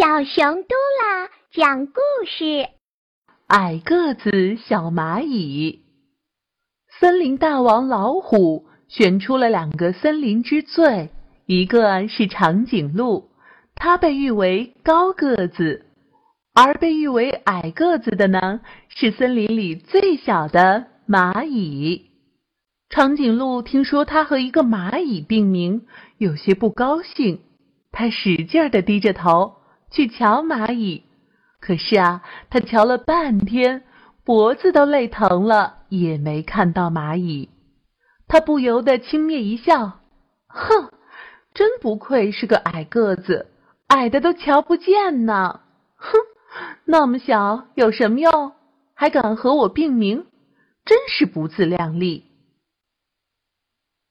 小熊嘟啦讲故事：矮个子小蚂蚁。森林大王老虎选出了两个森林之最，一个是长颈鹿，它被誉为高个子；而被誉为矮个子的呢，是森林里最小的蚂蚁。长颈鹿听说它和一个蚂蚁并名，有些不高兴。他使劲儿地低着头去瞧蚂蚁，可是啊，他瞧了半天，脖子都累疼了，也没看到蚂蚁。他不由得轻蔑一笑：“哼，真不愧是个矮个子，矮的都瞧不见呢。哼，那么小有什么用？还敢和我并名，真是不自量力。”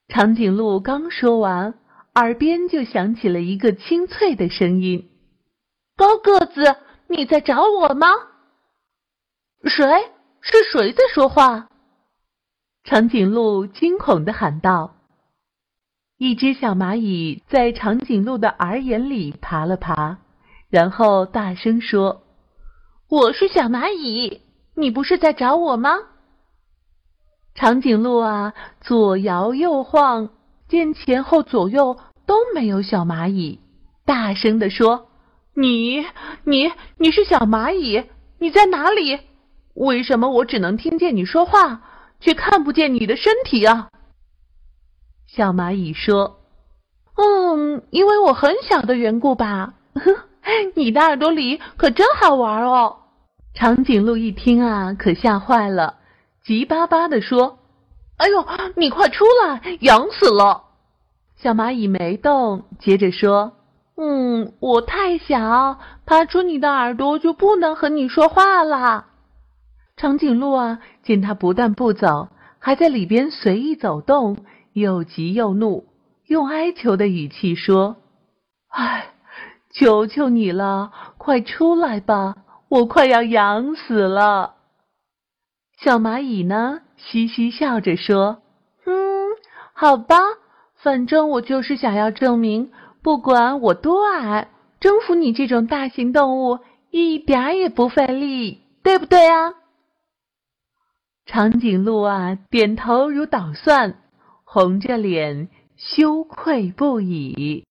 长颈鹿刚说完。耳边就响起了一个清脆的声音：“高个子，你在找我吗？”“谁？是谁在说话？”长颈鹿惊恐的喊道。一只小蚂蚁在长颈鹿的耳眼里爬了爬，然后大声说：“我是小蚂蚁，你不是在找我吗？”长颈鹿啊，左摇右晃，见前后左右。都没有小蚂蚁，大声地说：“你、你、你是小蚂蚁？你在哪里？为什么我只能听见你说话，却看不见你的身体啊？”小蚂蚁说：“嗯，因为我很小的缘故吧。你的耳朵里可真好玩哦。”长颈鹿一听啊，可吓坏了，急巴巴地说：“哎呦，你快出来，痒死了！”小蚂蚁没动，接着说：“嗯，我太小，爬出你的耳朵就不能和你说话了。”长颈鹿啊，见它不但不走，还在里边随意走动，又急又怒，用哀求的语气说：“唉，求求你了，快出来吧，我快要痒死了。”小蚂蚁呢，嘻嘻笑着说：“嗯，好吧。”反正我就是想要证明，不管我多矮，征服你这种大型动物一点也不费力，对不对啊？长颈鹿啊，点头如捣蒜，红着脸，羞愧不已。